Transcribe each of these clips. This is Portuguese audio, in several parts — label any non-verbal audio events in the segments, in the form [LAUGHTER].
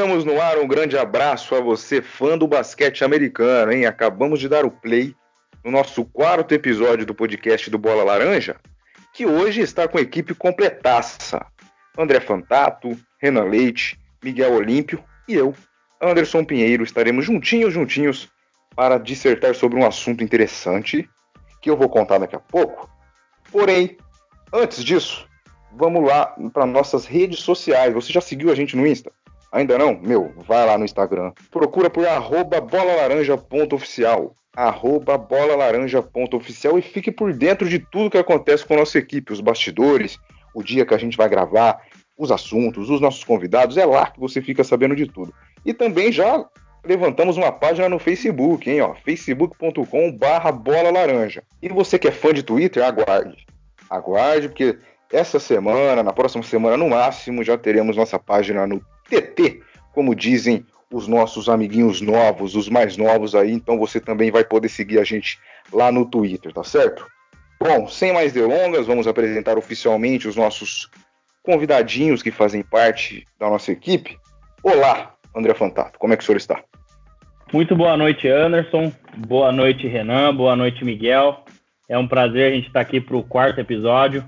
Estamos no ar, um grande abraço a você, fã do basquete americano, hein? Acabamos de dar o play no nosso quarto episódio do podcast do Bola Laranja, que hoje está com a equipe completaça. André Fantato, Renan Leite, Miguel Olímpio e eu, Anderson Pinheiro, estaremos juntinhos, juntinhos, para dissertar sobre um assunto interessante que eu vou contar daqui a pouco. Porém, antes disso, vamos lá para nossas redes sociais. Você já seguiu a gente no Insta? Ainda não? Meu, vai lá no Instagram. Procura por arroba bolalaranja.oficial arroba bolalaranja.oficial e fique por dentro de tudo que acontece com a nossa equipe, os bastidores, o dia que a gente vai gravar, os assuntos, os nossos convidados, é lá que você fica sabendo de tudo. E também já levantamos uma página no Facebook, hein, ó, facebook.com barra bola laranja. E você que é fã de Twitter, aguarde. Aguarde, porque essa semana, na próxima semana no máximo, já teremos nossa página no TT, como dizem os nossos amiguinhos novos, os mais novos aí, então você também vai poder seguir a gente lá no Twitter, tá certo? Bom, sem mais delongas, vamos apresentar oficialmente os nossos convidadinhos que fazem parte da nossa equipe. Olá, André Fantato, como é que o senhor está? Muito boa noite, Anderson. Boa noite, Renan. Boa noite, Miguel. É um prazer a gente estar aqui para o quarto episódio.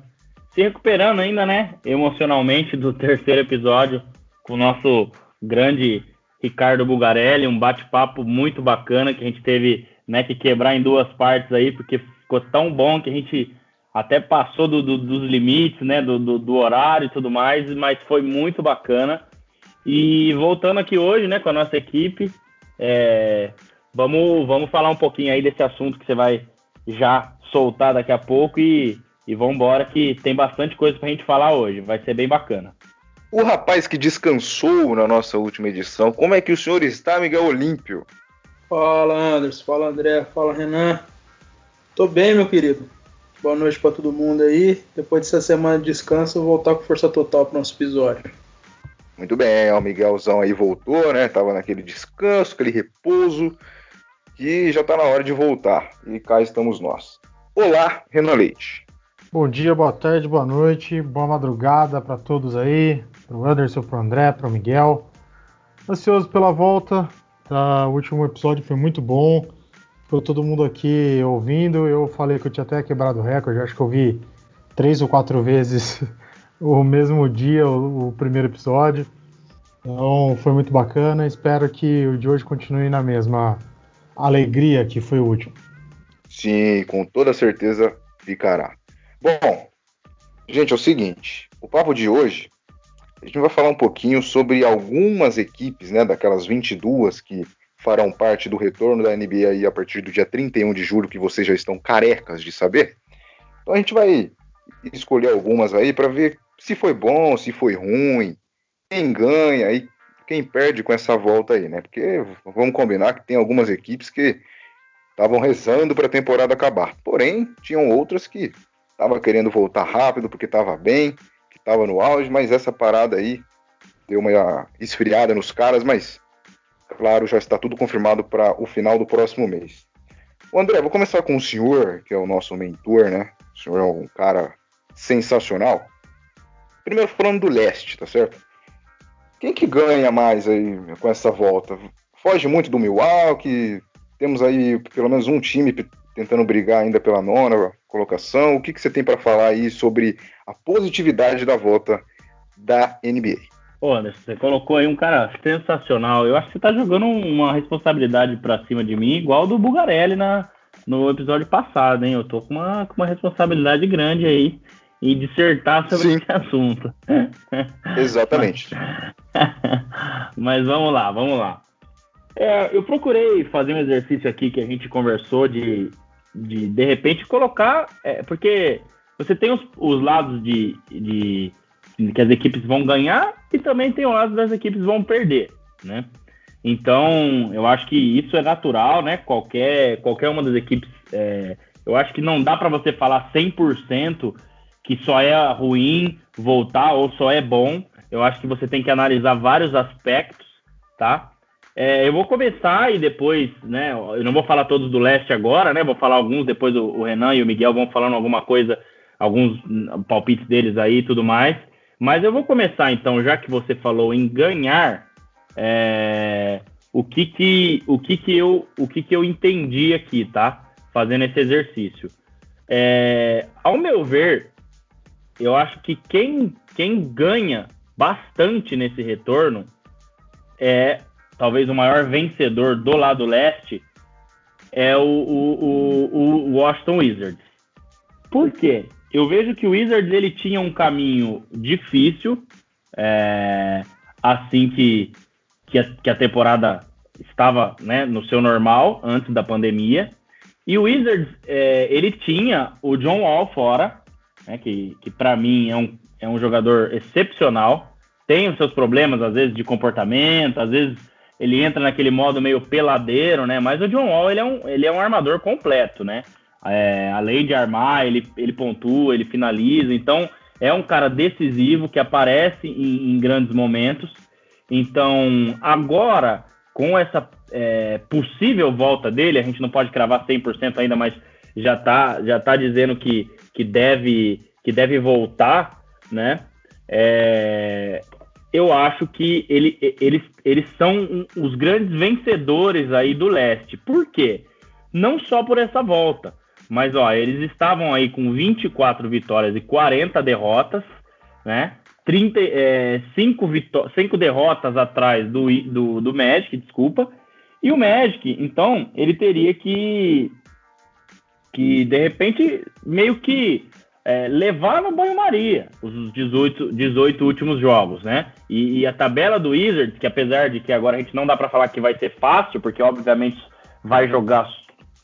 Se recuperando ainda, né, emocionalmente do terceiro episódio com o nosso grande Ricardo Bugarelli, um bate-papo muito bacana que a gente teve né, que quebrar em duas partes aí, porque ficou tão bom que a gente até passou do, do, dos limites, né, do, do, horário e tudo mais, mas foi muito bacana. E voltando aqui hoje, né, com a nossa equipe, é, vamos, vamos falar um pouquinho aí desse assunto que você vai já soltar daqui a pouco e, e vamos embora que tem bastante coisa para a gente falar hoje, vai ser bem bacana. O rapaz que descansou na nossa última edição, como é que o senhor está, Miguel Olímpio? Fala, Anderson. Fala, André. Fala, Renan. Tô bem, meu querido. Boa noite para todo mundo aí. Depois dessa semana de descanso, eu vou voltar com força total pro nosso episódio. Muito bem, o Miguelzão aí voltou, né? Tava naquele descanso, aquele repouso, e já tá na hora de voltar. E cá estamos nós. Olá, Renan Leite. Bom dia, boa tarde, boa noite, boa madrugada para todos aí pro Anderson, pro André, pro Miguel. Ansioso pela volta, tá? O último episódio foi muito bom. Ficou todo mundo aqui ouvindo. Eu falei que eu tinha até quebrado o recorde, acho que eu vi três ou quatro [LAUGHS] vezes o mesmo dia o, o primeiro episódio. Então foi muito bacana. Espero que o de hoje continue na mesma alegria que foi o último. Sim, com toda certeza ficará. Bom, gente, é o seguinte: o papo de hoje a gente vai falar um pouquinho sobre algumas equipes, né, daquelas 22 que farão parte do retorno da NBA aí a partir do dia 31 de julho, que vocês já estão carecas de saber. Então a gente vai escolher algumas aí para ver se foi bom, se foi ruim, quem ganha e quem perde com essa volta aí, né? Porque vamos combinar que tem algumas equipes que estavam rezando para a temporada acabar. Porém, tinham outras que estavam querendo voltar rápido porque estava bem estava no auge, mas essa parada aí deu uma esfriada nos caras, mas claro, já está tudo confirmado para o final do próximo mês. O André, vou começar com o senhor, que é o nosso mentor, né? O senhor é um cara sensacional. Primeiro falando do leste, tá certo? Quem que ganha mais aí com essa volta? Foge muito do Milwaukee, temos aí pelo menos um time tentando brigar ainda pela nona colocação. O que, que você tem para falar aí sobre a positividade da volta da NBA? Anderson, você colocou aí um cara sensacional. Eu acho que você tá jogando uma responsabilidade para cima de mim, igual do Bugarelli na, no episódio passado, hein? Eu tô com uma, com uma responsabilidade grande aí em dissertar sobre Sim. esse assunto. Exatamente. [LAUGHS] Mas vamos lá, vamos lá. É, eu procurei fazer um exercício aqui que a gente conversou de de de repente colocar, é, porque você tem os, os lados de, de, de, que as equipes vão ganhar e também tem o lado das equipes vão perder, né? Então, eu acho que isso é natural, né? Qualquer, qualquer uma das equipes, é, eu acho que não dá para você falar 100% que só é ruim voltar ou só é bom. Eu acho que você tem que analisar vários aspectos, tá? É, eu vou começar e depois, né? Eu não vou falar todos do leste agora, né? Vou falar alguns, depois o, o Renan e o Miguel vão falando alguma coisa, alguns palpites deles aí e tudo mais. Mas eu vou começar então, já que você falou em ganhar, é, o que que o que que eu o que que eu entendi aqui, tá? Fazendo esse exercício. É, ao meu ver, eu acho que quem quem ganha bastante nesse retorno é talvez o maior vencedor do lado leste é o, o, o, o Washington Wizards. Por quê? Eu vejo que o Wizards ele tinha um caminho difícil é, assim que, que a, que, a, temporada estava né, no seu normal, antes da pandemia. E o Wizards é, ele tinha o John Wall fora, né, que, que para mim é um, é um jogador excepcional. Tem os seus problemas, às vezes, de comportamento, às vezes ele entra naquele modo meio peladeiro, né? Mas o John Wall ele é um, ele é um armador completo, né? É, além de armar, ele, ele pontua, ele finaliza. Então, é um cara decisivo que aparece em, em grandes momentos. Então, agora, com essa é, possível volta dele, a gente não pode cravar 100% ainda, mas já está já tá dizendo que, que, deve, que deve voltar, né? É, eu acho que ele, eles, eles são os grandes vencedores aí do leste. Por quê? Não só por essa volta, mas ó, eles estavam aí com 24 vitórias e 40 derrotas, né? 30, é, 5, vitó 5 derrotas atrás do, do, do Magic, desculpa. E o Magic, então, ele teria que, que de repente, meio que é, levar no banho-maria os 18, 18 últimos jogos, né? E, e, a tabela do Wizards, que apesar de que agora a gente não dá para falar que vai ser fácil, porque obviamente vai jogar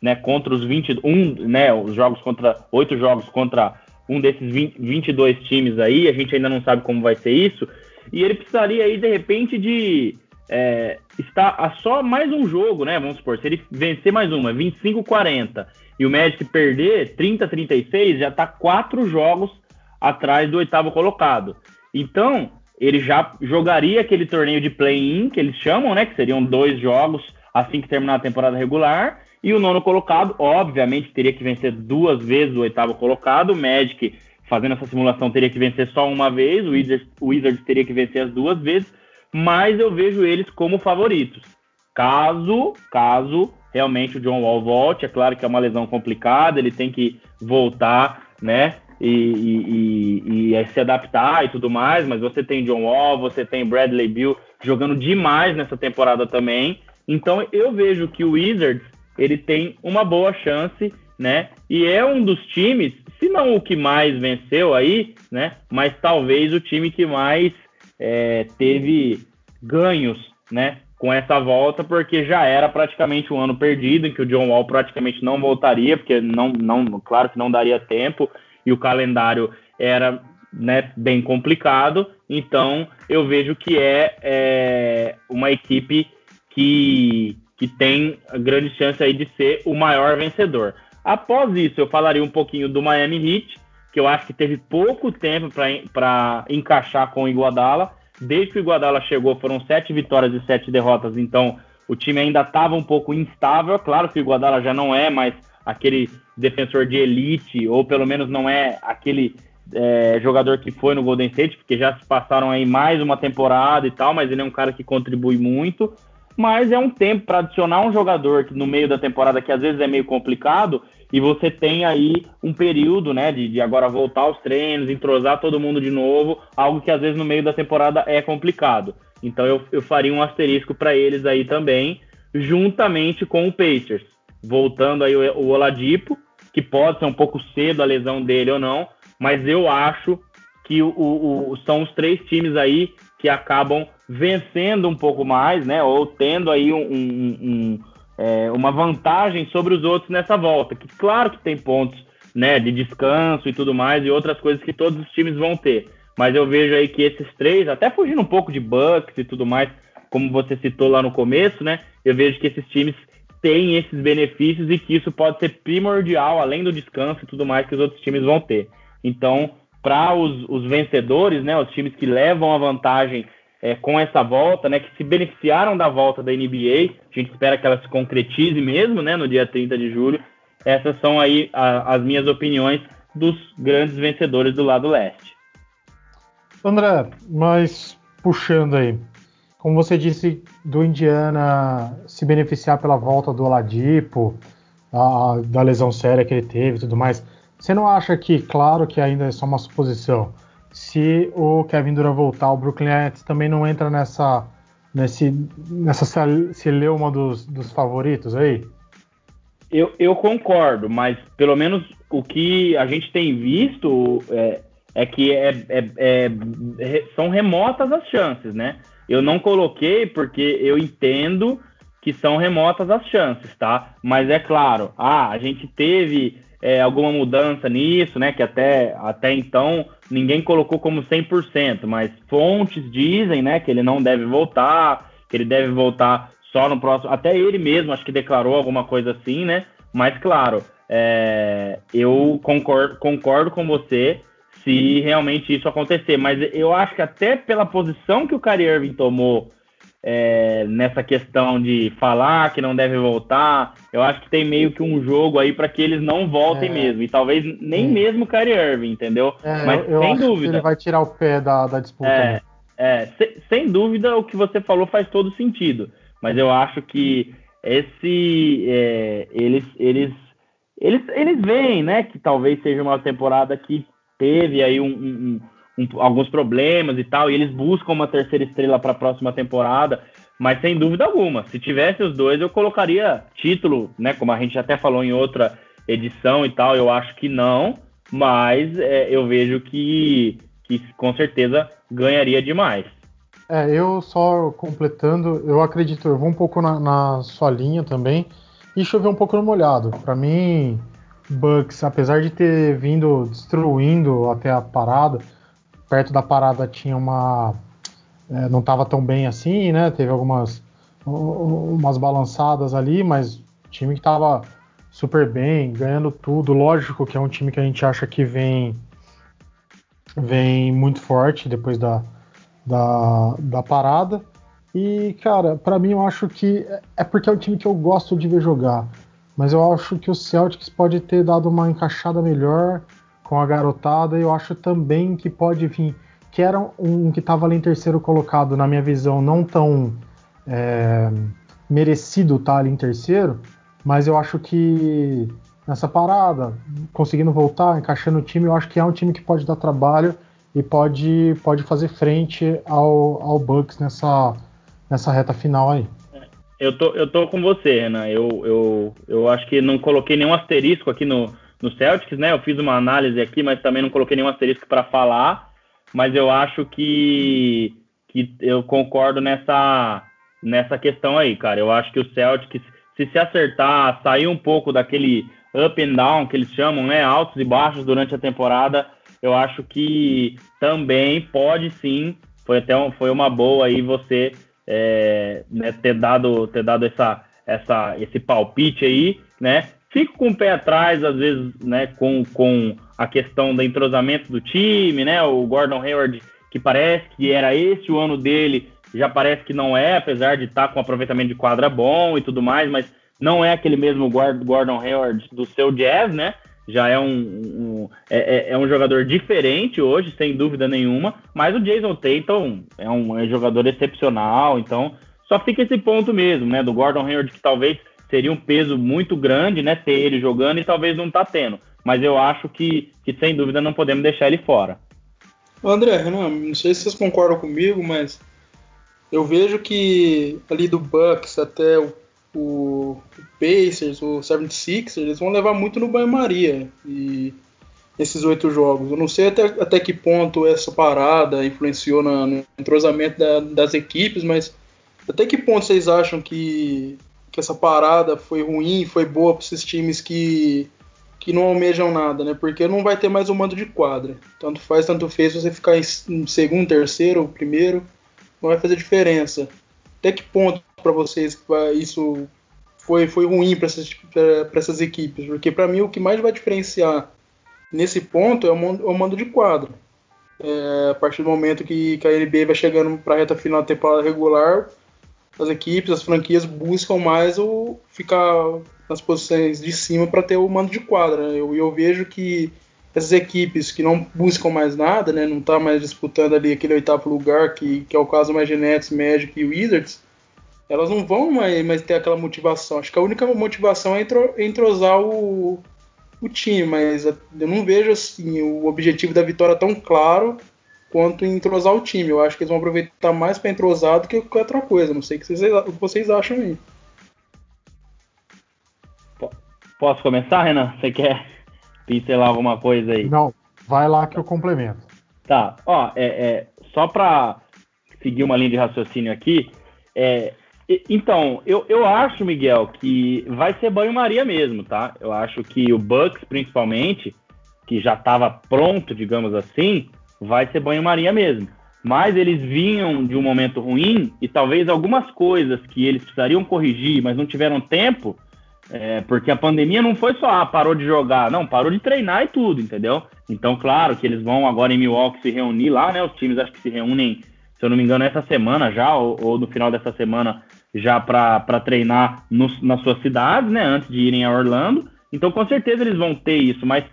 né, contra os 21, né, os jogos contra, oito jogos contra um desses 20, 22 times aí, a gente ainda não sabe como vai ser isso, e ele precisaria aí, de repente, de é, estar a só mais um jogo, né, vamos supor, se ele vencer mais uma, 25-40, e o Magic perder 30-36, já está quatro jogos atrás do oitavo colocado. Então, ele já jogaria aquele torneio de play-in, que eles chamam, né? Que seriam dois jogos assim que terminar a temporada regular. E o nono colocado, obviamente, teria que vencer duas vezes o oitavo colocado. O Magic, fazendo essa simulação, teria que vencer só uma vez. O Wizards, o Wizards teria que vencer as duas vezes. Mas eu vejo eles como favoritos. Caso, caso realmente o John Wall volte. É claro que é uma lesão complicada, ele tem que voltar, né? E, e, e, e, se adaptar e tudo mais, mas você tem John Wall, você tem Bradley Bill jogando demais nessa temporada também. Então eu vejo que o Wizards ele tem uma boa chance, né? E é um dos times, se não o que mais venceu aí, né? Mas talvez o time que mais é, teve ganhos, né? Com essa volta, porque já era praticamente um ano perdido, em que o John Wall praticamente não voltaria, porque não, não, claro que não daria tempo, e o calendário era né, bem complicado. Então eu vejo que é, é uma equipe que, que tem grande chance aí de ser o maior vencedor. Após isso, eu falaria um pouquinho do Miami Heat, que eu acho que teve pouco tempo para encaixar com o Iguodala Desde que o Iguodala chegou, foram sete vitórias e sete derrotas, então o time ainda estava um pouco instável. Claro que o Iguodala já não é mais aquele defensor de elite, ou pelo menos não é aquele é, jogador que foi no Golden State, porque já se passaram aí mais uma temporada e tal, mas ele é um cara que contribui muito. Mas é um tempo para adicionar um jogador que no meio da temporada, que às vezes é meio complicado, e você tem aí um período, né, de, de, agora voltar aos treinos, entrosar todo mundo de novo, algo que às vezes no meio da temporada é complicado. Então eu, eu faria um asterisco para eles aí também, juntamente com o Pacers. Voltando aí o, o Oladipo, que pode ser um pouco cedo a lesão dele ou não, mas eu acho que o, o, são os três times aí que acabam vencendo um pouco mais, né, ou tendo aí um, um, um é, uma vantagem sobre os outros nessa volta. Que claro que tem pontos né, de descanso e tudo mais, e outras coisas que todos os times vão ter. Mas eu vejo aí que esses três, até fugindo um pouco de Bucks e tudo mais, como você citou lá no começo, né? Eu vejo que esses times têm esses benefícios e que isso pode ser primordial, além do descanso e tudo mais que os outros times vão ter. Então, para os, os vencedores, né, os times que levam a vantagem é, com essa volta, né, que se beneficiaram da volta da NBA. A gente espera que ela se concretize mesmo, né, no dia 30 de julho. Essas são aí a, as minhas opiniões dos grandes vencedores do lado leste. André, mas puxando aí, como você disse, do Indiana se beneficiar pela volta do Oladipo, a, da lesão séria que ele teve e tudo mais, você não acha que, claro que ainda é só uma suposição, se o Kevin Durant voltar, o Brooklyn Nets também não entra nessa nesse nessa celeuma dos, dos favoritos aí? Eu, eu concordo, mas pelo menos o que a gente tem visto é, é que é, é, é, são remotas as chances, né? Eu não coloquei porque eu entendo que são remotas as chances, tá? Mas é claro, ah, a gente teve é, alguma mudança nisso, né? Que até, até então ninguém colocou como 100%, mas fontes dizem, né, que ele não deve voltar, que ele deve voltar só no próximo. Até ele mesmo acho que declarou alguma coisa assim, né? Mas claro, é, eu concordo, concordo com você se realmente isso acontecer, mas eu acho que até pela posição que o Kyrie Irving tomou é, nessa questão de falar que não deve voltar. Eu acho que tem meio que um jogo aí para que eles não voltem é, mesmo. E talvez nem é. mesmo o Kyrie Irving, entendeu? É, Mas eu, eu sem dúvida. ele vai tirar o pé da, da disputa. É, né? é se, sem dúvida o que você falou faz todo sentido. Mas eu acho que esse. É, eles, eles, eles, eles veem, né? Que talvez seja uma temporada que teve aí um, um um, alguns problemas e tal, e eles buscam uma terceira estrela para a próxima temporada. Mas sem dúvida alguma, se tivesse os dois, eu colocaria título, né? Como a gente até falou em outra edição e tal, eu acho que não, mas é, eu vejo que, que com certeza ganharia demais. É, eu só completando, eu acredito, eu vou um pouco na, na sua linha também e chover um pouco no molhado. Para mim, Bucks, apesar de ter vindo destruindo até a parada, perto da parada tinha uma. É, não estava tão bem assim, né? Teve algumas umas balançadas ali, mas time que estava super bem, ganhando tudo. Lógico que é um time que a gente acha que vem vem muito forte depois da, da, da parada. E, cara, para mim eu acho que é porque é o time que eu gosto de ver jogar. Mas eu acho que o Celtics pode ter dado uma encaixada melhor com a garotada. Eu acho também que pode vir, que era um que estava ali em terceiro colocado, na minha visão, não tão é, merecido estar tá ali em terceiro, mas eu acho que nessa parada, conseguindo voltar, encaixando o time, eu acho que é um time que pode dar trabalho e pode, pode fazer frente ao, ao Bucks nessa, nessa reta final aí. Eu tô, eu tô com você, Renan. Eu, eu, eu acho que não coloquei nenhum asterisco aqui no, no Celtics, né? Eu fiz uma análise aqui, mas também não coloquei nenhum asterisco para falar. Mas eu acho que, que eu concordo nessa, nessa questão aí, cara. Eu acho que o Celtics, se se acertar, sair um pouco daquele up and down que eles chamam, né? Altos e baixos durante a temporada, eu acho que também pode sim. Foi até um, foi uma boa aí você é, né, ter dado ter dado essa, essa esse palpite aí, né? Fico com o pé atrás, às vezes, né, com, com a questão do entrosamento do time, né? O Gordon Hayward, que parece que era esse o ano dele, já parece que não é, apesar de estar tá com aproveitamento de quadra bom e tudo mais, mas não é aquele mesmo Gordon Hayward do seu jazz, né? Já é um, um é, é, é, um jogador diferente hoje, sem dúvida nenhuma, mas o Jason Tatum é um, é um jogador excepcional, então só fica esse ponto mesmo, né? Do Gordon Hayward que talvez seria um peso muito grande, né, ter ele jogando e talvez não tá tendo. Mas eu acho que, que sem dúvida não podemos deixar ele fora. André, Renan, não sei se vocês concordam comigo, mas eu vejo que ali do Bucks até o, o, Pacers, o 76ers, eles vão levar muito no banho-maria e esses oito jogos. Eu não sei até, até que ponto essa parada influenciou na, no entrosamento da, das equipes, mas até que ponto vocês acham que que essa parada foi ruim, foi boa para esses times que, que não almejam nada, né? Porque não vai ter mais um mando de quadra. Tanto faz, tanto fez você ficar em segundo, terceiro, primeiro, não vai fazer diferença. Até que ponto para vocês isso foi, foi ruim para essas, essas equipes? Porque para mim o que mais vai diferenciar nesse ponto é o mando, é o mando de quadra. É, a partir do momento que, que a NBA vai chegando para a reta final da temporada regular, as equipes, as franquias buscam mais o ficar nas posições de cima para ter o mando de quadra. Né? Eu, eu vejo que essas equipes que não buscam mais nada, né, não tá mais disputando ali aquele oitavo lugar, que, que é o caso mais Genetics, Magic e Wizards, elas não vão mais, mais ter aquela motivação. Acho que a única motivação é entrosar o, o time, mas eu não vejo assim o objetivo da vitória tão claro quanto entrosar o time. Eu acho que eles vão aproveitar mais para entrosar do que qualquer outra coisa. Não sei o que vocês, o que vocês acham aí. Posso começar, Renan? Você quer pincelar alguma coisa aí? Não, vai lá que eu complemento. Tá, ó, é, é só para seguir uma linha de raciocínio aqui, é, então, eu, eu acho, Miguel, que vai ser banho-maria mesmo, tá? Eu acho que o Bucks, principalmente, que já estava pronto, digamos assim, vai ser banho-maria mesmo. Mas eles vinham de um momento ruim e talvez algumas coisas que eles precisariam corrigir, mas não tiveram tempo, é, porque a pandemia não foi só, ah, parou de jogar, não, parou de treinar e tudo, entendeu? Então, claro que eles vão agora em Milwaukee se reunir lá, né? Os times acho que se reúnem, se eu não me engano, essa semana já, ou, ou no final dessa semana já para treinar no, nas suas cidades, né, antes de irem a Orlando. Então, com certeza eles vão ter isso, mas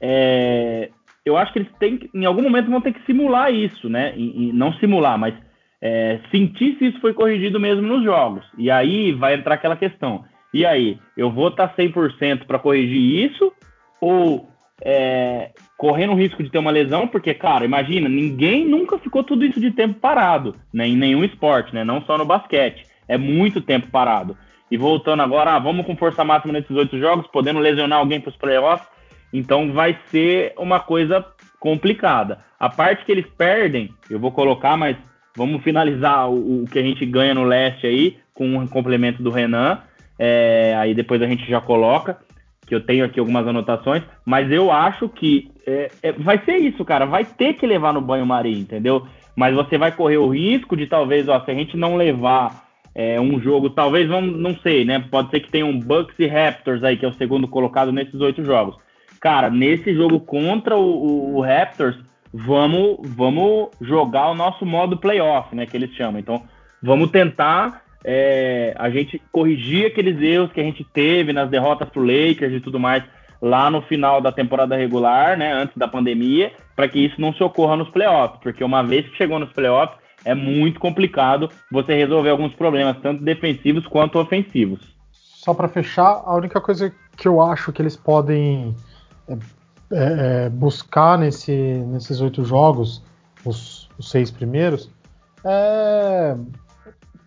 é, eu acho que eles têm, em algum momento, vão ter que simular isso, né? E, e não simular, mas é, sentir se isso foi corrigido mesmo nos jogos. E aí vai entrar aquela questão. E aí, eu vou estar tá 100% para corrigir isso ou é, correndo o risco de ter uma lesão? Porque, cara, imagina, ninguém nunca ficou tudo isso de tempo parado, né? Em nenhum esporte, né? Não só no basquete é muito tempo parado. E voltando agora, ah, vamos com força máxima nesses oito jogos, podendo lesionar alguém para os playoffs. Então vai ser uma coisa complicada. A parte que eles perdem, eu vou colocar, mas vamos finalizar o, o que a gente ganha no leste aí, com um complemento do Renan. É, aí depois a gente já coloca, que eu tenho aqui algumas anotações, mas eu acho que é, é, vai ser isso, cara. Vai ter que levar no banho-maria, entendeu? Mas você vai correr o risco de talvez, ó, se a gente não levar é, um jogo, talvez, vamos, não sei, né? Pode ser que tenha um Bucks e Raptors aí, que é o segundo colocado nesses oito jogos. Cara, nesse jogo contra o, o, o Raptors, vamos, vamos jogar o nosso modo playoff, né? Que eles chamam. Então, vamos tentar é, a gente corrigir aqueles erros que a gente teve nas derrotas pro Lakers e tudo mais lá no final da temporada regular, né? Antes da pandemia, para que isso não se ocorra nos playoffs, porque uma vez que chegou nos playoffs, é muito complicado você resolver alguns problemas, tanto defensivos quanto ofensivos. Só para fechar, a única coisa que eu acho que eles podem é, é, buscar nesse, nesses oito jogos, os, os, seis primeiros, é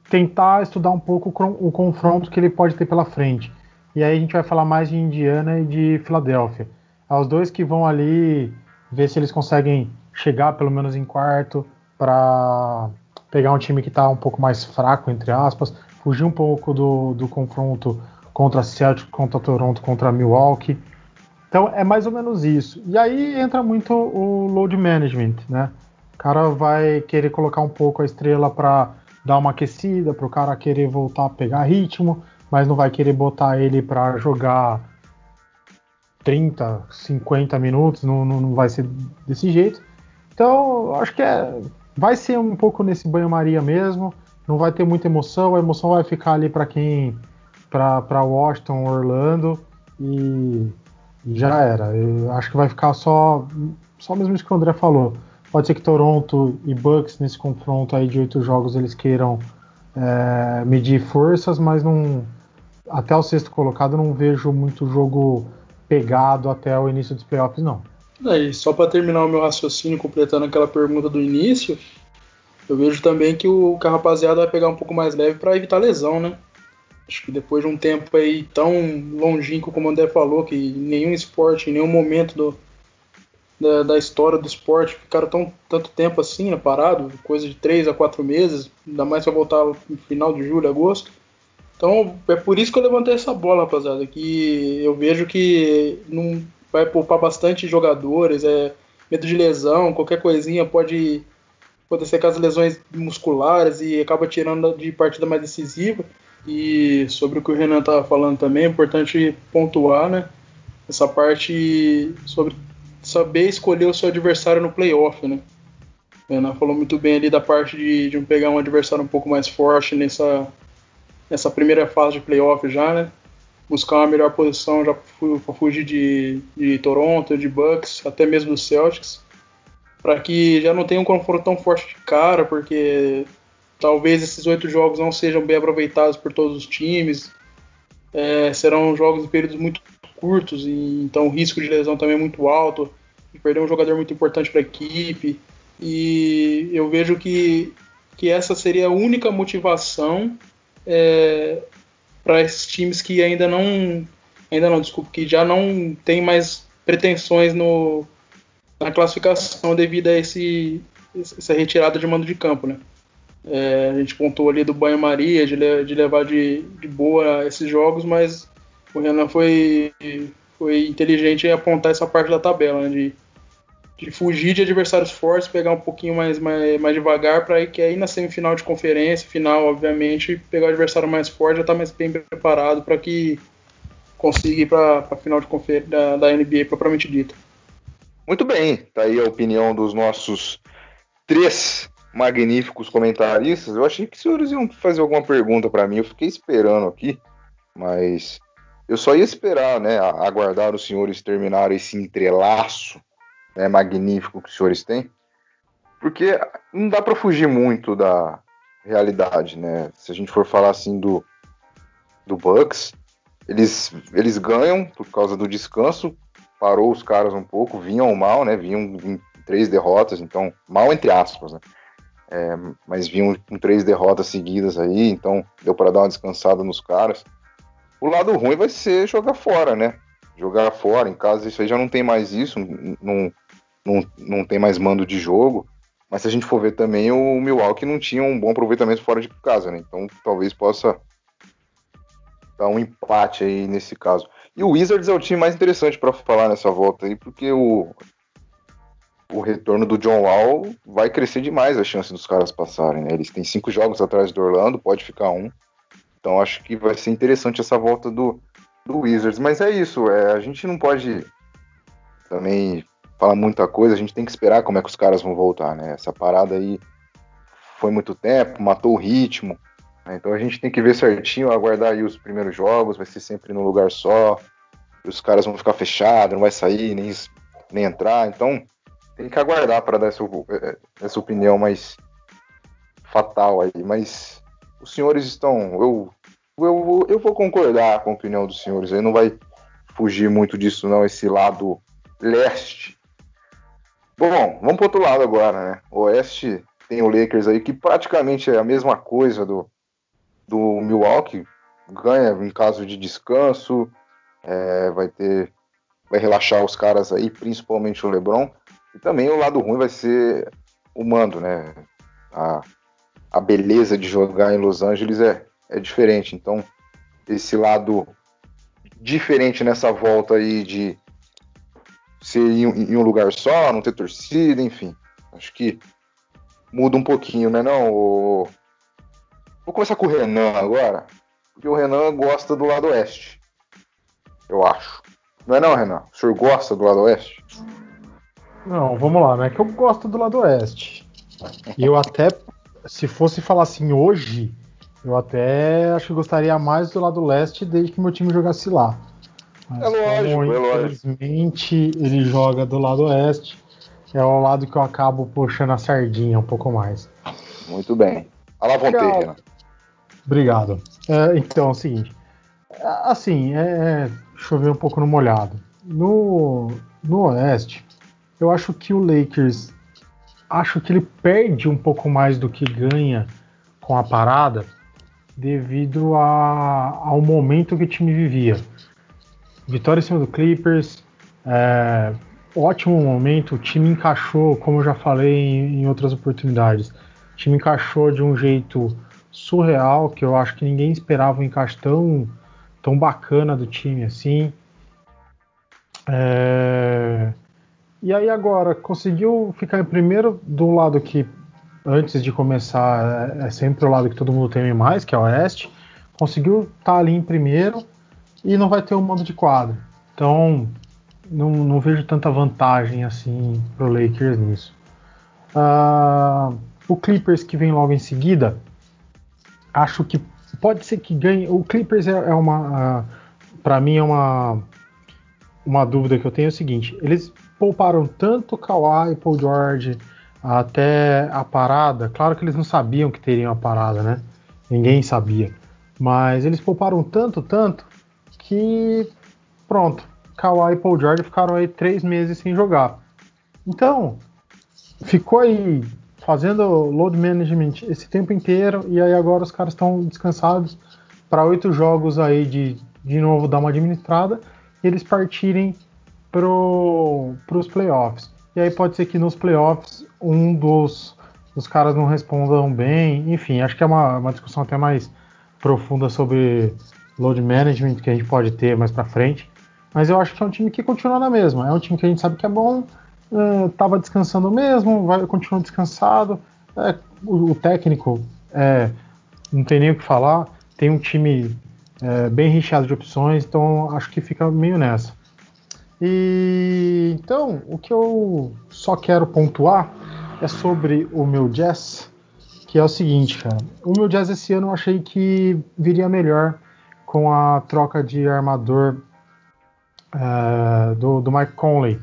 tentar estudar um pouco o, o confronto que ele pode ter pela frente. E aí a gente vai falar mais de Indiana e de Filadélfia. É os dois que vão ali ver se eles conseguem chegar pelo menos em quarto, para pegar um time que está um pouco mais fraco, entre aspas, fugir um pouco do, do confronto contra Celtic, contra Toronto, contra Milwaukee. Então é mais ou menos isso. E aí entra muito o load management, né? O cara vai querer colocar um pouco a estrela para dar uma aquecida, para o cara querer voltar a pegar ritmo, mas não vai querer botar ele para jogar 30, 50 minutos, não, não, não vai ser desse jeito. Então, acho que é Vai ser um pouco nesse banho-maria mesmo, não vai ter muita emoção, a emoção vai ficar ali para quem. para Washington, Orlando e, já era. Eu acho que vai ficar só. Só mesmo isso que o André falou. Pode ser que Toronto e Bucks nesse confronto aí de oito jogos eles queiram é, medir forças, mas não. Até o sexto colocado não vejo muito jogo pegado até o início dos playoffs, não. É, só para terminar o meu raciocínio, completando aquela pergunta do início, eu vejo também que o que a rapaziada vai pegar um pouco mais leve para evitar lesão, né? Acho que depois de um tempo aí tão longínquo como o André falou, que nenhum esporte, em nenhum momento do, da, da, história do esporte ficaram tão, tanto tempo assim, né, parado, coisa de 3 a 4 meses, ainda mais para voltar no final de julho, agosto. Então é por isso que eu levantei essa bola, rapaziada, que eu vejo que não, vai poupar bastante jogadores, é medo de lesão, qualquer coisinha pode acontecer com as lesões musculares e acaba tirando de partida mais decisiva. E sobre o que o Renan estava falando também, é importante pontuar, né? Essa parte sobre saber escolher o seu adversário no playoff, né? O Renan falou muito bem ali da parte de, de pegar um adversário um pouco mais forte nessa, nessa primeira fase de playoff já, né? buscar uma melhor posição já para fugir de, de Toronto, de Bucks, até mesmo do Celtics, para que já não tenha um confronto tão forte de cara, porque talvez esses oito jogos não sejam bem aproveitados por todos os times, é, serão jogos em períodos muito curtos, e, então o risco de lesão também é muito alto, e perder um jogador muito importante para a equipe, e eu vejo que, que essa seria a única motivação é, para esses times que ainda não ainda não, desculpa, que já não tem mais pretensões no, na classificação devido a esse, essa retirada de mando de campo, né? É, a gente contou ali do banho-maria, de, de, levar de, de, boa esses jogos, mas o Renan foi, foi inteligente em apontar essa parte da tabela, né? de, de fugir de adversários fortes, pegar um pouquinho mais, mais, mais devagar, para que aí na semifinal de conferência, final, obviamente, pegar o adversário mais forte, já estar tá mais bem preparado para que consiga ir para a final de conferência da, da NBA propriamente dita. Muito bem, tá aí a opinião dos nossos três magníficos comentaristas. Eu achei que os senhores iam fazer alguma pergunta para mim, eu fiquei esperando aqui, mas eu só ia esperar, né, aguardar os senhores terminarem esse entrelaço né, magnífico que os senhores têm, porque não dá para fugir muito da realidade, né? Se a gente for falar assim do, do Bucks, eles, eles ganham por causa do descanso, parou os caras um pouco, vinham mal, né? Vinham em três derrotas, então mal entre aspas, né? É, mas vinham com três derrotas seguidas aí, então deu para dar uma descansada nos caras. O lado ruim vai ser jogar fora, né? Jogar fora, em casa isso aí já não tem mais isso, não, não, não tem mais mando de jogo. Mas se a gente for ver também, o Milwaukee não tinha um bom aproveitamento fora de casa, né? Então talvez possa dar um empate aí nesse caso. E o Wizards é o time mais interessante para falar nessa volta aí, porque o, o retorno do John Wall vai crescer demais a chance dos caras passarem, né? Eles têm cinco jogos atrás do Orlando, pode ficar um. Então acho que vai ser interessante essa volta do, do Wizards. Mas é isso, é, a gente não pode também fala muita coisa, a gente tem que esperar como é que os caras vão voltar, né? Essa parada aí foi muito tempo, matou o ritmo. Né? Então a gente tem que ver certinho, aguardar aí os primeiros jogos, vai ser sempre num lugar só. Os caras vão ficar fechados, não vai sair, nem, nem entrar. Então tem que aguardar para dar essa, essa opinião mais fatal aí. Mas os senhores estão. Eu, eu, eu vou concordar com a opinião dos senhores aí, não vai fugir muito disso, não, esse lado leste Bom, vamos para outro lado agora, né? Oeste tem o Lakers aí, que praticamente é a mesma coisa do, do Milwaukee. Ganha em caso de descanso, é, vai ter. Vai relaxar os caras aí, principalmente o Lebron. E também o lado ruim vai ser o mando, né? A, a beleza de jogar em Los Angeles é, é diferente. Então, esse lado diferente nessa volta aí de ser em, em, um lugar só, não ter torcida, enfim. Acho que muda um pouquinho, né não? O... Vou começar com o Renan agora, porque o Renan gosta do lado oeste. Eu acho. Não é não, Renan? O senhor gosta do lado oeste? Não, vamos lá, não é que eu gosto do lado oeste. E eu até, se fosse falar assim hoje, eu até acho que gostaria mais do lado leste desde que meu time jogasse lá. Mas é lógico, como, é lógico. Infelizmente, ele joga do lado oeste. É o lado que eu acabo puxando a sardinha um pouco mais. Muito bem. A la vontade, Obrigado. É, então, é o seguinte. Assim, é, é, chover um pouco no molhado. No, no Oeste, eu acho que o Lakers. Acho que ele perde um pouco mais do que ganha com a parada devido a, ao momento que o time vivia. Vitória em cima do Clippers. É, ótimo momento. O time encaixou, como eu já falei em, em outras oportunidades. O time encaixou de um jeito surreal, que eu acho que ninguém esperava um encaixe tão, tão bacana do time assim. É... E aí agora, conseguiu ficar em primeiro do lado que antes de começar é, é sempre o lado que todo mundo teme mais, que é o Oeste. Conseguiu estar tá ali em primeiro e não vai ter um mando de quadro. Então, não, não vejo tanta vantagem assim pro Lakers nisso. Uh, o Clippers que vem logo em seguida, acho que pode ser que ganhe. O Clippers é, é uma. Uh, para mim é uma, uma dúvida que eu tenho é o seguinte: eles pouparam tanto Kawhi e Paul George até a parada. Claro que eles não sabiam que teriam a parada, né? Ninguém sabia. Mas eles pouparam tanto, tanto, que pronto. Kawhi e Paul George ficaram aí três meses sem jogar. Então, ficou aí fazendo load management esse tempo inteiro e aí agora os caras estão descansados para oito jogos aí de de novo dar uma administrada e eles partirem para os playoffs. E aí pode ser que nos playoffs um dos, dos caras não respondam bem. Enfim, acho que é uma, uma discussão até mais profunda sobre load management que a gente pode ter mais para frente. Mas eu acho que é um time que continua na mesma. É um time que a gente sabe que é bom, estava é, descansando mesmo, vai continuar descansado. É, o, o, técnico é, não tem nem o que falar. Tem um time é, bem recheado de opções, então acho que fica meio nessa. E então, o que eu só quero pontuar é sobre o meu jazz, que é o seguinte, cara. O meu jazz esse ano eu achei que viria melhor com a troca de armador é, do, do Mike Conley.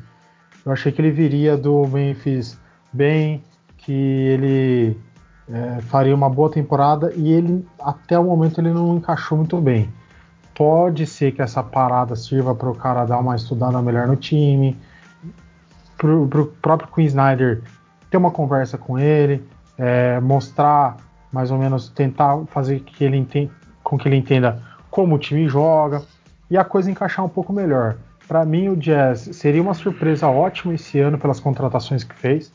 Eu achei que ele viria do Memphis bem, que ele é, faria uma boa temporada e ele até o momento ele não encaixou muito bem. Pode ser que essa parada sirva para o cara dar uma estudada melhor no time, para o próprio Queen Snyder ter uma conversa com ele, é, mostrar mais ou menos tentar fazer que ele entenda, com que ele entenda como o time joga e a coisa encaixar um pouco melhor. Para mim, o Jazz seria uma surpresa ótima esse ano pelas contratações que fez.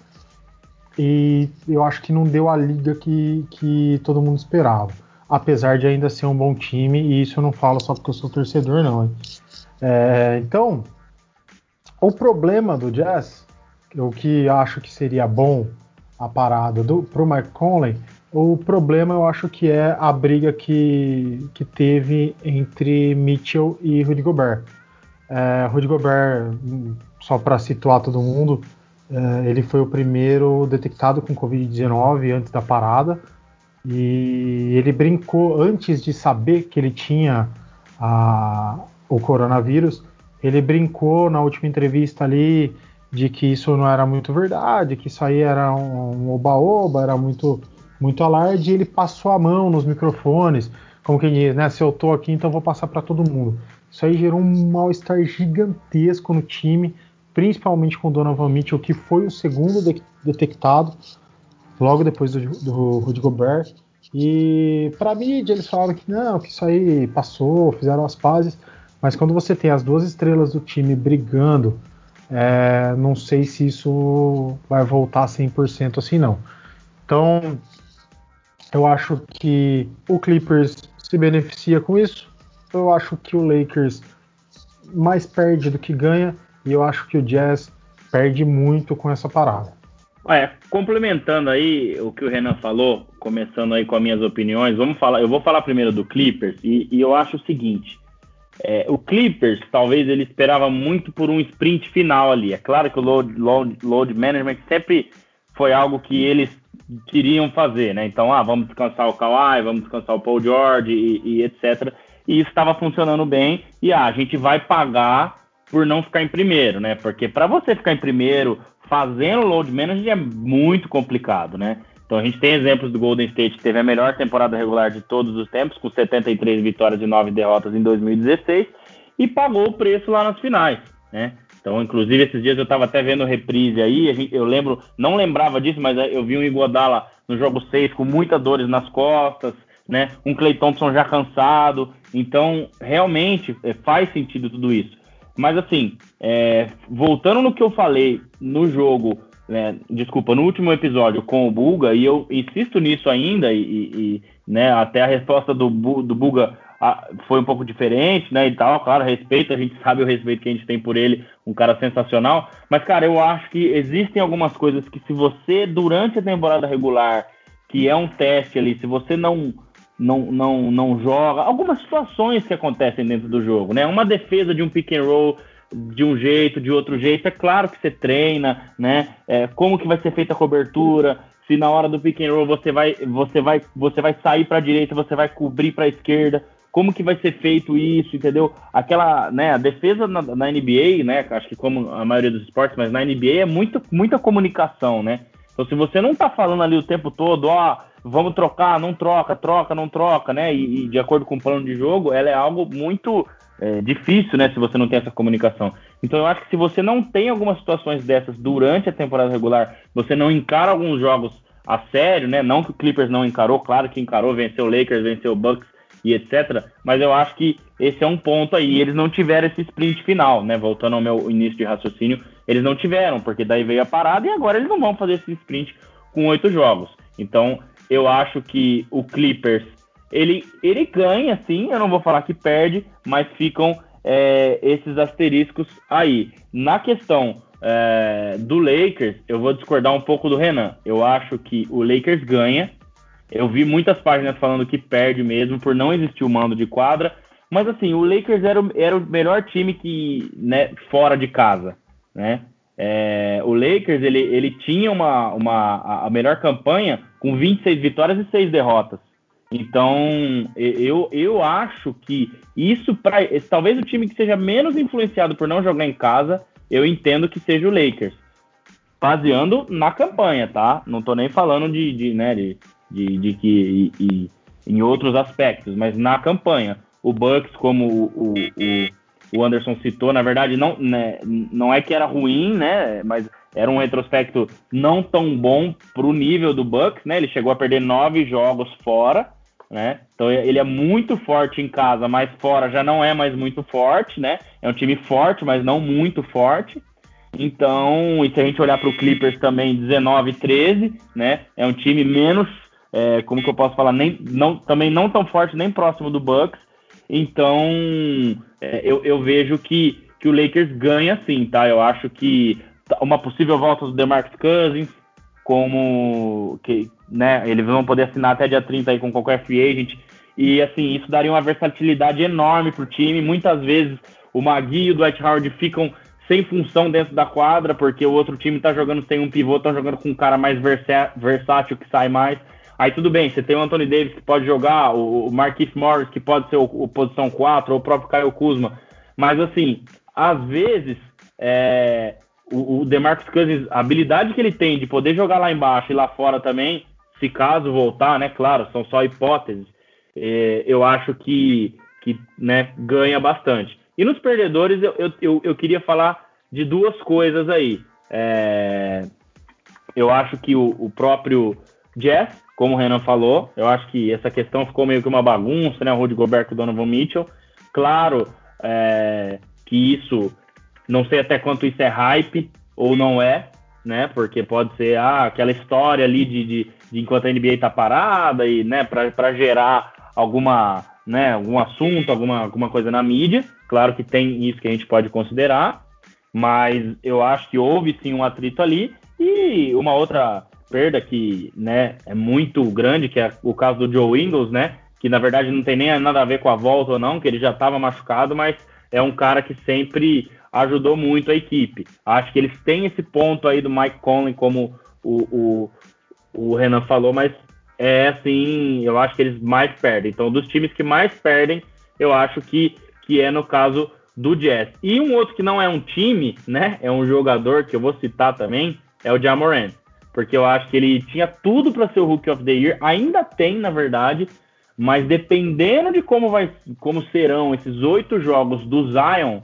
E eu acho que não deu a liga que, que todo mundo esperava. Apesar de ainda ser um bom time, e isso eu não falo só porque eu sou torcedor, não. É, então, o problema do Jazz, o que acho que seria bom a parada do, pro Mike Conley, o problema eu acho que é a briga que, que teve entre Mitchell e Rudy Gobert. É, Rudy Gobert, só para situar todo mundo, é, ele foi o primeiro detectado com Covid-19 antes da parada. E ele brincou, antes de saber que ele tinha a, o coronavírus, ele brincou na última entrevista ali de que isso não era muito verdade, que isso aí era um oba-oba, era muito, muito alarde, e ele passou a mão nos microfones, como quem diz, né? Se eu tô aqui, então vou passar para todo mundo. Isso aí gerou um mal-estar gigantesco no time principalmente com Donovan Mitchell, que foi o segundo de detectado, logo depois do, do Rudy Gobert. E para mídia eles falaram que não, que isso aí passou, fizeram as pazes, mas quando você tem as duas estrelas do time brigando, é, não sei se isso vai voltar 100% assim não. Então, eu acho que o Clippers se beneficia com isso. Eu acho que o Lakers mais perde do que ganha. E eu acho que o Jazz perde muito com essa parada. É, complementando aí o que o Renan falou, começando aí com as minhas opiniões, vamos falar. Eu vou falar primeiro do Clippers e, e eu acho o seguinte: é, o Clippers talvez ele esperava muito por um sprint final ali. É claro que o load, load, load management sempre foi algo que eles queriam fazer, né? Então, ah, vamos descansar o Kawhi, vamos descansar o Paul George e, e etc. E isso estava funcionando bem. E ah, a gente vai pagar por não ficar em primeiro, né? Porque para você ficar em primeiro fazendo load management é muito complicado, né? Então a gente tem exemplos do Golden State que teve a melhor temporada regular de todos os tempos, com 73 vitórias e 9 derrotas em 2016, e pagou o preço lá nas finais, né? Então, inclusive, esses dias eu estava até vendo reprise aí, eu lembro, não lembrava disso, mas eu vi um Iguodala no jogo 6 com muitas dores nas costas, né? Um Clay Thompson já cansado. Então, realmente é, faz sentido tudo isso. Mas assim, é, voltando no que eu falei no jogo, né, desculpa, no último episódio com o Buga, e eu insisto nisso ainda, e, e né, até a resposta do, do Buga a, foi um pouco diferente, né, e tal, claro, respeito, a gente [LAUGHS] sabe o respeito que a gente tem por ele, um cara sensacional, mas, cara, eu acho que existem algumas coisas que se você, durante a temporada regular, que é um teste ali, se você não não, não, não joga. Algumas situações que acontecem dentro do jogo, né? Uma defesa de um pick and roll de um jeito, de outro jeito, é claro que você treina, né? É, como que vai ser feita a cobertura? Se na hora do pick and roll você vai, você vai, você vai sair para a direita, você vai cobrir para a esquerda. como que vai ser feito isso, entendeu? Aquela, né, a defesa na, na, NBA, né, acho que como a maioria dos esportes, mas na NBA é muito, muita comunicação, né? Então se você não tá falando ali o tempo todo, ó, vamos trocar, não troca, troca, não troca, né, e, e de acordo com o plano de jogo, ela é algo muito é, difícil, né, se você não tem essa comunicação. Então eu acho que se você não tem algumas situações dessas durante a temporada regular, você não encara alguns jogos a sério, né, não que o Clippers não encarou, claro que encarou, venceu o Lakers, venceu o Bucks, e etc. Mas eu acho que esse é um ponto aí. Eles não tiveram esse sprint final, né? Voltando ao meu início de raciocínio, eles não tiveram, porque daí veio a parada e agora eles não vão fazer esse sprint com oito jogos. Então, eu acho que o Clippers ele, ele ganha, sim. Eu não vou falar que perde, mas ficam é, esses asteriscos aí. Na questão é, do Lakers, eu vou discordar um pouco do Renan. Eu acho que o Lakers ganha eu vi muitas páginas falando que perde mesmo por não existir o mando de quadra. Mas assim, o Lakers era o, era o melhor time que, né, fora de casa, né? É, o Lakers ele, ele tinha uma, uma a melhor campanha com 26 vitórias e 6 derrotas. Então, eu, eu acho que isso para talvez o time que seja menos influenciado por não jogar em casa, eu entendo que seja o Lakers. Baseando na campanha, tá? Não tô nem falando de, de, né, de, de, de que e, e, em outros aspectos, mas na campanha. O Bucks, como o, o, o Anderson citou, na verdade, não, né, não é que era ruim, né? Mas era um retrospecto não tão bom para o nível do Bucks, né? Ele chegou a perder nove jogos fora, né? Então ele é muito forte em casa, mas fora já não é mais muito forte, né? É um time forte, mas não muito forte. Então, e se a gente olhar para o Clippers também, 19 13, né? É um time menos é, como que eu posso falar, nem, não, também não tão forte nem próximo do Bucks. Então, é, eu, eu vejo que, que o Lakers ganha sim, tá? Eu acho que uma possível volta do DeMarcus Cousins, como que, né, eles vão poder assinar até dia 30 aí com qualquer free agent. E assim, isso daria uma versatilidade enorme pro time. Muitas vezes o Magui e o Dwight Howard ficam sem função dentro da quadra, porque o outro time tá jogando sem um pivô, tá jogando com um cara mais versátil que sai mais. Aí tudo bem, você tem o Anthony Davis que pode jogar, o Marquise Morris que pode ser o, o, posição 4, ou o próprio Caio Kuzma. Mas assim, às vezes, é, o, o DeMarcus Cousins, a habilidade que ele tem de poder jogar lá embaixo e lá fora também, se caso voltar, né? Claro, são só hipóteses. É, eu acho que, que né, ganha bastante. E nos perdedores, eu, eu, eu queria falar de duas coisas aí. É, eu acho que o, o próprio Jazz como o Renan falou, eu acho que essa questão ficou meio que uma bagunça, né? O Rudy Gobert e o Donovan Mitchell. Claro é, que isso, não sei até quanto isso é hype ou não é, né? Porque pode ser ah, aquela história ali de, de, de enquanto a NBA tá parada e, né, para gerar alguma, né, algum assunto, alguma, alguma coisa na mídia. Claro que tem isso que a gente pode considerar, mas eu acho que houve sim um atrito ali. E uma outra perda que né, é muito grande, que é o caso do Joe Ingles, né? Que na verdade não tem nem nada a ver com a volta ou não, que ele já estava machucado, mas é um cara que sempre ajudou muito a equipe. Acho que eles têm esse ponto aí do Mike Conley, como o, o, o Renan falou, mas é assim, eu acho que eles mais perdem. Então, dos times que mais perdem, eu acho que, que é no caso do Jazz. E um outro que não é um time, né? É um jogador que eu vou citar também, é o Jamoran porque eu acho que ele tinha tudo para ser o Rookie of the Year, ainda tem, na verdade, mas dependendo de como, vai, como serão esses oito jogos do Zion,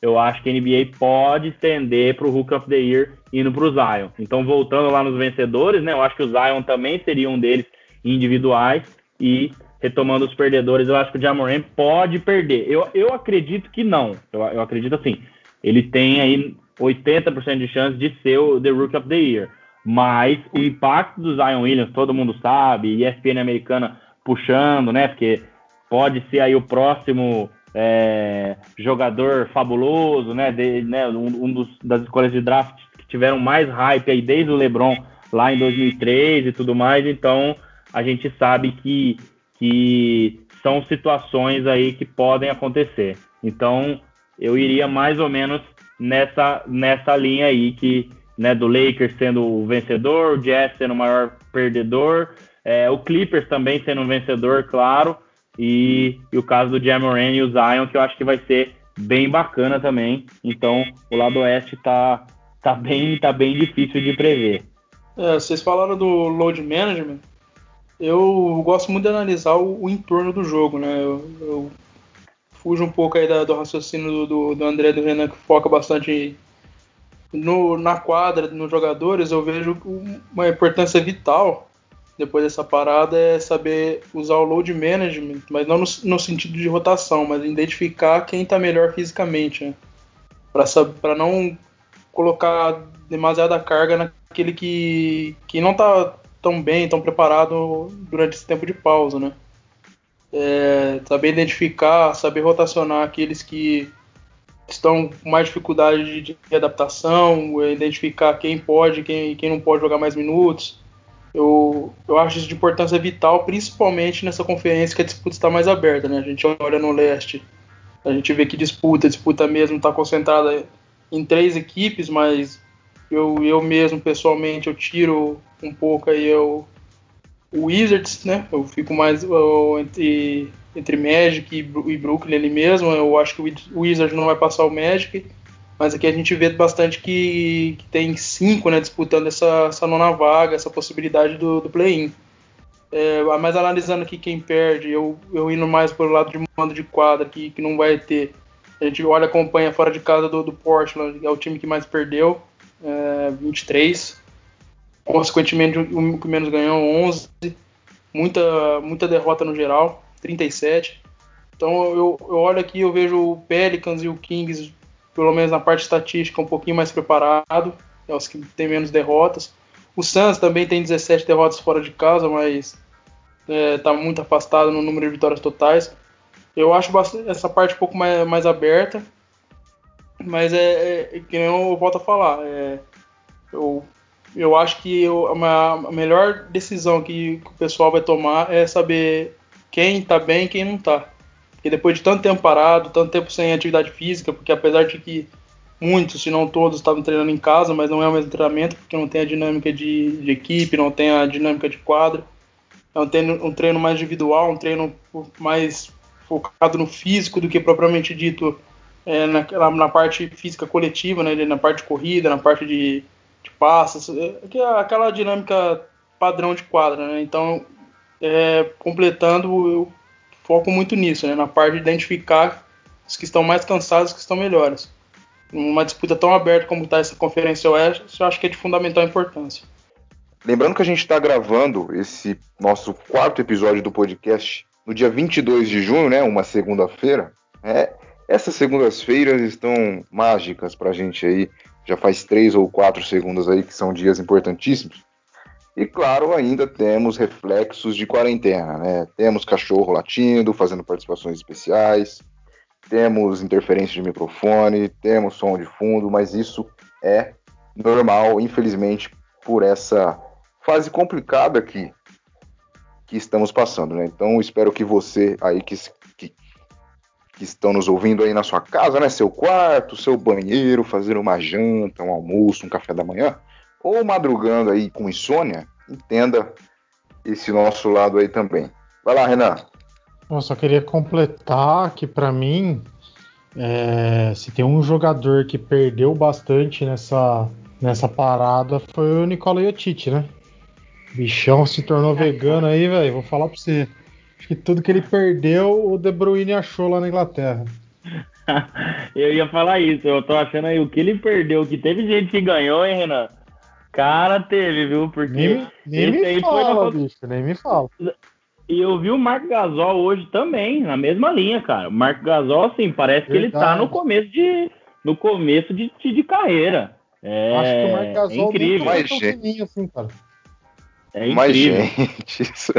eu acho que a NBA pode estender para o Rookie of the Year indo para o Zion. Então, voltando lá nos vencedores, né, eu acho que o Zion também seria um deles individuais e retomando os perdedores, eu acho que o Jamoran pode perder. Eu, eu acredito que não. Eu, eu acredito assim, ele tem aí 80% de chance de ser o The Rookie of the Year. Mas o impacto do Zion Williams, todo mundo sabe, ESPN americana puxando, né? Porque pode ser aí o próximo é, jogador fabuloso, né? De, né um, um dos, das escolhas de draft que tiveram mais hype aí desde o LeBron lá em 2003 e tudo mais. Então a gente sabe que, que são situações aí que podem acontecer. Então eu iria mais ou menos nessa, nessa linha aí que né, do Lakers sendo o vencedor, o Jazz sendo o maior perdedor, é, o Clippers também sendo um vencedor, claro, e, e o caso do Jamoran e o Zion, que eu acho que vai ser bem bacana também. Então, o lado oeste tá, tá, bem, tá bem difícil de prever. É, vocês falaram do load management. Eu gosto muito de analisar o, o entorno do jogo, né? Eu, eu fujo um pouco aí da, do raciocínio do, do André do Renan, que foca bastante no, na quadra, nos jogadores. Eu vejo uma importância vital depois dessa parada é saber usar o load management, mas não no, no sentido de rotação, mas identificar quem está melhor fisicamente, né? para não colocar demasiada carga naquele que, que não está tão bem, tão preparado durante esse tempo de pausa, né? É, saber identificar, saber rotacionar aqueles que estão com mais dificuldade de, de adaptação, é, identificar quem pode, quem, quem não pode jogar mais minutos, eu, eu acho isso de importância vital, principalmente nessa conferência que a disputa está mais aberta. Né? A gente olha no leste, a gente vê que disputa, disputa mesmo está concentrada em três equipes, mas eu, eu mesmo, pessoalmente, eu tiro um pouco aí eu, o Wizards, né? Eu fico mais eu, entre, entre Magic e, e Brooklyn ali mesmo. Eu acho que o Wizards não vai passar o Magic. Mas aqui a gente vê bastante que, que tem cinco né, disputando essa, essa nona vaga, essa possibilidade do, do play-in. É, mas analisando aqui quem perde, eu, eu indo mais pelo lado de mando de quadra, que, que não vai ter. A gente olha a campanha fora de casa do, do Portland, é o time que mais perdeu, é, 23. Consequentemente, o que menos ganhou, 11. Muita, muita derrota no geral, 37. Então eu, eu olho aqui, eu vejo o Pelicans e o Kings pelo menos na parte estatística, um pouquinho mais preparado, é os que tem menos derrotas. O Suns também tem 17 derrotas fora de casa, mas está é, tá muito afastado no número de vitórias totais. Eu acho essa parte um pouco mais, mais aberta, mas é, é, é que nem eu volto a falar. É, eu, eu acho que eu, a, melhor decisão que, o pessoal vai tomar é saber quem está bem e quem não está. E depois de tanto tempo parado, tanto tempo sem atividade física, porque apesar de que muitos, se não todos, estavam treinando em casa, mas não é o mesmo treinamento, porque não tem a dinâmica de, de equipe, não tem a dinâmica de quadra. É um treino, um treino mais individual, um treino mais focado no físico do que propriamente dito é, na, na, parte física coletiva, né, na parte de corrida, na parte de, de é, é aquela dinâmica padrão de quadra. Né? Então, é, completando, eu foco muito nisso, né, na parte de identificar os que estão mais cansados, os que estão melhores. Uma disputa tão aberta como está essa Conferência Oeste, eu acho que é de fundamental importância. Lembrando que a gente está gravando esse nosso quarto episódio do podcast no dia 22 de junho, né, uma segunda-feira. É, essas segundas-feiras estão mágicas para a gente aí. Já faz três ou quatro segundas aí que são dias importantíssimos. E claro, ainda temos reflexos de quarentena, né? Temos cachorro latindo, fazendo participações especiais, temos interferência de microfone, temos som de fundo, mas isso é normal, infelizmente, por essa fase complicada que, que estamos passando, né? Então, espero que você aí que, que, estão nos ouvindo aí na sua casa, né? Seu quarto, seu banheiro, fazer uma janta, um almoço, um café da manhã, ou madrugando aí com insônia, entenda esse nosso lado aí também. Vai lá, Renan. Eu só queria completar que para mim, é, se tem um jogador que perdeu bastante nessa, nessa parada foi o Nicola Jotic, né? Bichão se tornou vegano aí, velho. Vou falar pra você. Acho que tudo que ele perdeu, o De Bruyne achou lá na Inglaterra. [LAUGHS] eu ia falar isso, eu tô achando aí o que ele perdeu, que teve gente que ganhou, hein, Renan? Cara, teve, viu? Porque nem, nem me fala, foi... bicho, nem me fala. E eu vi o Marco Gasol hoje também, na mesma linha, cara. O Marco Gasol, assim, parece Verdade. que ele tá no começo de, no começo de, de, de carreira. É, Acho que o Marco Gasol é incrível. Mais gente. Assim, cara. É incrível. Mais gente. [LAUGHS] Isso...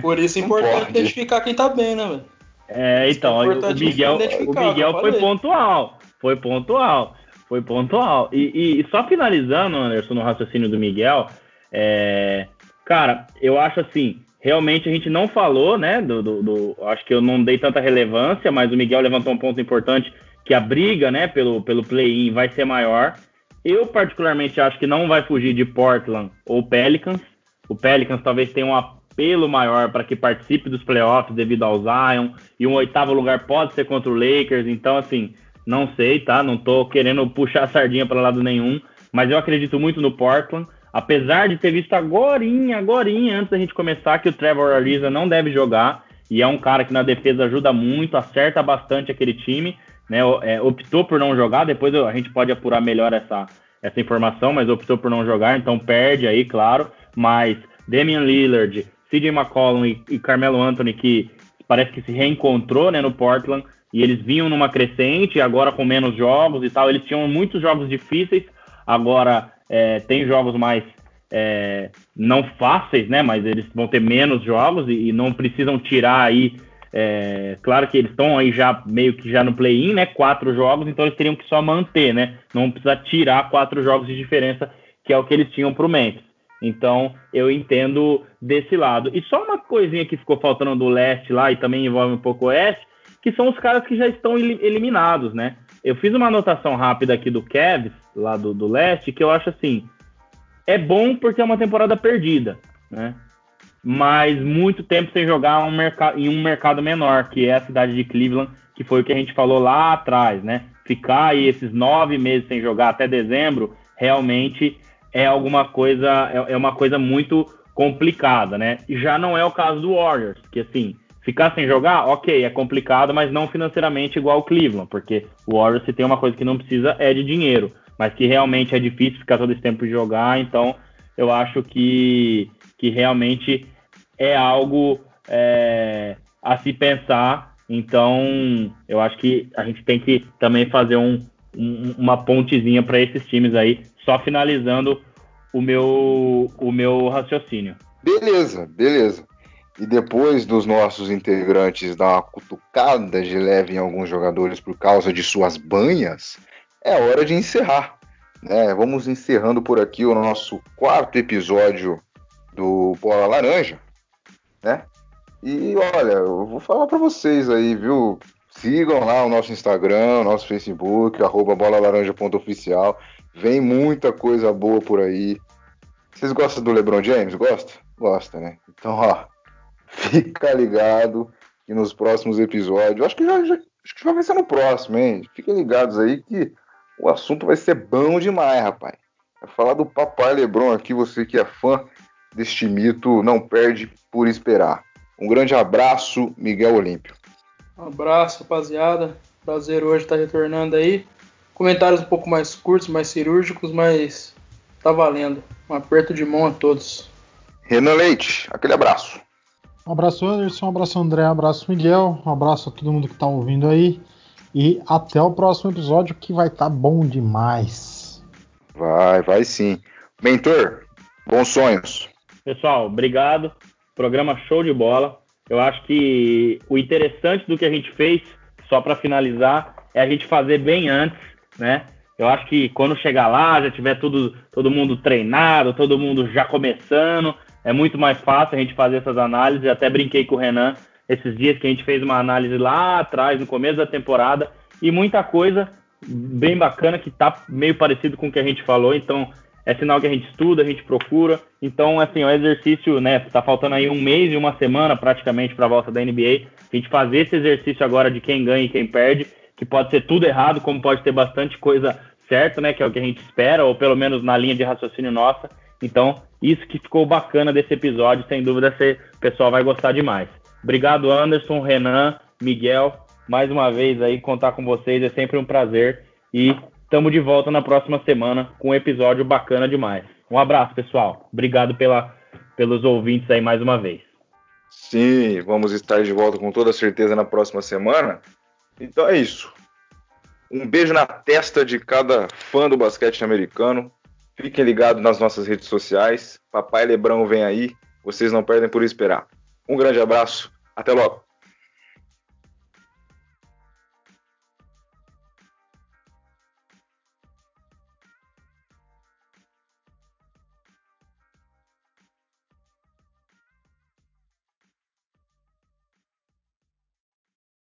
Por isso é importante identificar quem tá bem, né, velho? É, então, é o Miguel, o Miguel foi pontual. Foi pontual foi pontual. E, e, só finalizando, Anderson, no raciocínio do Miguel, é, cara, eu acho assim, realmente a gente não falou, né? Do, do, do, acho que eu não dei tanta relevância, mas o Miguel levantou um ponto importante que a briga, né, pelo, pelo play-in vai ser maior. Eu particularmente acho que não vai fugir de Portland ou Pelicans. O Pelicans talvez tenha uma apelo maior para que participe dos playoffs devido ao Zion, e um oitavo lugar pode ser contra o Lakers, então assim, não sei, tá? Não tô querendo puxar a sardinha para lado nenhum, mas eu acredito muito no Portland, apesar de ter visto agorinha, agorinha, antes da gente começar, que o Trevor Ariza não deve jogar, e é um cara que na defesa ajuda muito, acerta bastante aquele time, né? É, optou por não jogar, depois a gente pode apurar melhor essa, essa informação, mas optou por não jogar, então perde aí, claro, mas Damian Lillard, CJ McCollum e, e Carmelo Anthony, que parece que se reencontrou né, no Portland, e eles vinham numa crescente, agora com menos jogos e tal. Eles tinham muitos jogos difíceis, agora é, tem jogos mais é, não fáceis, né? Mas eles vão ter menos jogos e, e não precisam tirar aí. É, claro que eles estão aí já meio que já no play-in, né? Quatro jogos, então eles teriam que só manter, né? Não precisa tirar quatro jogos de diferença, que é o que eles tinham para o Memphis. Então, eu entendo desse lado. E só uma coisinha que ficou faltando do leste lá, e também envolve um pouco o oeste, que são os caras que já estão eliminados, né? Eu fiz uma anotação rápida aqui do Cavs, lá do, do leste, que eu acho assim, é bom porque é uma temporada perdida, né? Mas muito tempo sem jogar um em um mercado menor, que é a cidade de Cleveland, que foi o que a gente falou lá atrás, né? Ficar aí esses nove meses sem jogar até dezembro, realmente é alguma coisa, é, é uma coisa muito complicada, né? Já não é o caso do Warriors, que assim, ficar sem jogar, ok, é complicado, mas não financeiramente igual o Cleveland, porque o Warriors se tem uma coisa que não precisa é de dinheiro, mas que realmente é difícil ficar todo esse tempo de jogar, então eu acho que, que realmente é algo é, a se pensar. Então, eu acho que a gente tem que também fazer um, um, uma pontezinha para esses times aí só finalizando o meu, o meu raciocínio. Beleza, beleza. E depois dos nossos integrantes dar uma cutucada de leve em alguns jogadores por causa de suas banhas, é hora de encerrar. Né? Vamos encerrando por aqui o nosso quarto episódio do Bola Laranja. Né? E olha, eu vou falar para vocês aí, viu? Sigam lá o nosso Instagram, o nosso Facebook, arroba bolalaranja.oficial. Vem muita coisa boa por aí. Vocês gostam do LeBron James? Gosta? Gosta, né? Então, ó, [LAUGHS] fica ligado que nos próximos episódios, acho que já, já, acho que já vai ser no próximo, hein? Fiquem ligados aí que o assunto vai ser bom demais, rapaz. Vai falar do papai LeBron aqui, você que é fã deste mito, não perde por esperar. Um grande abraço, Miguel Olímpio. Um abraço, rapaziada. Prazer hoje estar retornando aí. Comentários um pouco mais curtos, mais cirúrgicos, mas tá valendo. Um aperto de mão a todos. Renan Leite, aquele abraço. Um abraço, Anderson. Um abraço, André. Um abraço, Miguel. Um abraço a todo mundo que tá ouvindo aí. E até o próximo episódio que vai estar tá bom demais. Vai, vai sim. Mentor, bons sonhos. Pessoal, obrigado. Programa show de bola. Eu acho que o interessante do que a gente fez, só para finalizar, é a gente fazer bem antes né? Eu acho que quando chegar lá, já tiver tudo, todo mundo treinado, todo mundo já começando, é muito mais fácil a gente fazer essas análises. Eu até brinquei com o Renan esses dias que a gente fez uma análise lá atrás, no começo da temporada, e muita coisa bem bacana que tá meio parecido com o que a gente falou. Então, é sinal que a gente estuda, a gente procura. Então, assim, o exercício, né? Tá faltando aí um mês e uma semana praticamente para a volta da NBA. A gente fazer esse exercício agora de quem ganha e quem perde que pode ser tudo errado, como pode ter bastante coisa certa, né? Que é o que a gente espera, ou pelo menos na linha de raciocínio nossa. Então, isso que ficou bacana desse episódio, sem dúvida, o pessoal vai gostar demais. Obrigado, Anderson, Renan, Miguel. Mais uma vez aí, contar com vocês é sempre um prazer. E estamos de volta na próxima semana com um episódio bacana demais. Um abraço, pessoal. Obrigado pela, pelos ouvintes aí mais uma vez. Sim, vamos estar de volta com toda certeza na próxima semana. Então é isso. Um beijo na testa de cada fã do basquete americano. Fiquem ligados nas nossas redes sociais. Papai Lebrão vem aí. Vocês não perdem por esperar. Um grande abraço. Até logo.